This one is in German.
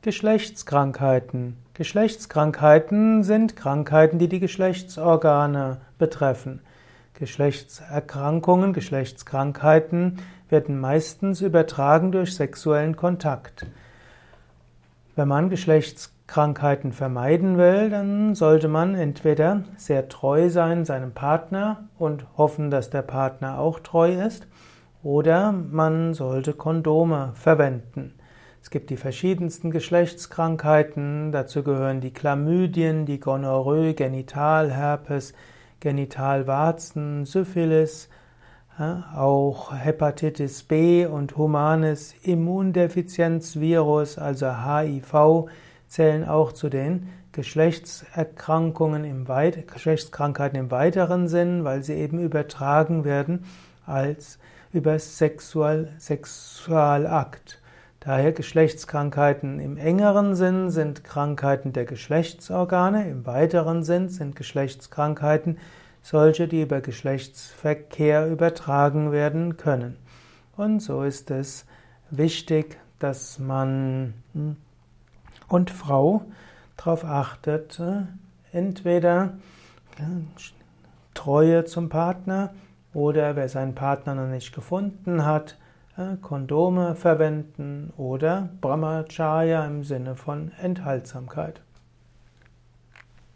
Geschlechtskrankheiten. Geschlechtskrankheiten sind Krankheiten, die die Geschlechtsorgane betreffen. Geschlechtserkrankungen, Geschlechtskrankheiten werden meistens übertragen durch sexuellen Kontakt. Wenn man Geschlechtskrankheiten vermeiden will, dann sollte man entweder sehr treu sein seinem Partner und hoffen, dass der Partner auch treu ist, oder man sollte Kondome verwenden. Es gibt die verschiedensten Geschlechtskrankheiten, dazu gehören die Chlamydien, die Gonorrhoe, Genitalherpes, Genitalwarzen, Syphilis, auch Hepatitis B und humanes Immundefizienzvirus, also HIV, zählen auch zu den Geschlechtserkrankungen im Weit Geschlechtskrankheiten im weiteren Sinn, weil sie eben übertragen werden als über Sexual Sexualakt. Daher Geschlechtskrankheiten im engeren Sinn sind Krankheiten der Geschlechtsorgane, im weiteren Sinn sind Geschlechtskrankheiten solche, die über Geschlechtsverkehr übertragen werden können. Und so ist es wichtig, dass man hm, und Frau darauf achtet, äh, entweder Treue zum Partner oder wer seinen Partner noch nicht gefunden hat, Kondome verwenden oder Brahmacharya im Sinne von Enthaltsamkeit.